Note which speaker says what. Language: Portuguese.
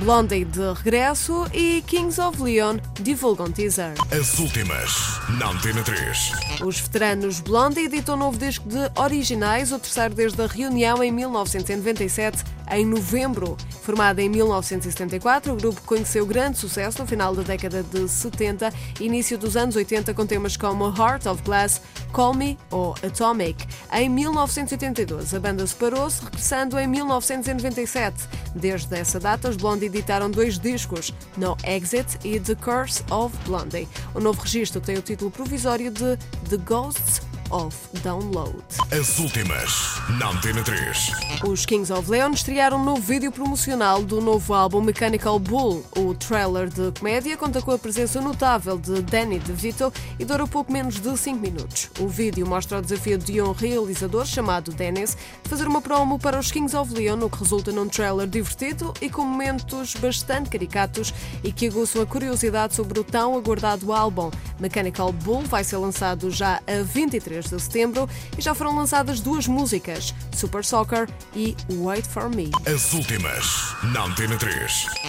Speaker 1: Blondie de regresso e Kings of Leon divulgam teaser.
Speaker 2: As últimas, na Antena 3.
Speaker 1: Os veteranos Blondie editam um novo disco de originais, o terceiro desde a reunião em 1997, em novembro. Formado em 1974, o grupo conheceu grande sucesso no final da década de 70 e início dos anos 80 com temas como Heart of Glass, Call Me ou Atomic. Em 1982, a banda separou-se, regressando em 1997. Desde essa data, os Blondie editaram dois discos, No Exit e The Curse of Blondie. O novo registro tem o título provisório de The Ghosts of Download.
Speaker 2: As últimas, na Antena 3.
Speaker 1: Os Kings of Leon estrearam um novo vídeo promocional do novo álbum Mechanical Bull. O trailer de comédia conta com a presença notável de Danny DeVito e dura pouco menos de 5 minutos. O vídeo mostra o desafio de um realizador chamado Dennis de fazer uma promo para os Kings of Leon, o que resulta num trailer divertido e com momentos bastante caricatos e que aguçam a curiosidade sobre o tão aguardado álbum. Mechanical Bull vai ser lançado já a 23 de setembro e já foram lançadas duas músicas, Super Soccer e Wait for Me.
Speaker 2: As últimas, na Antena 3.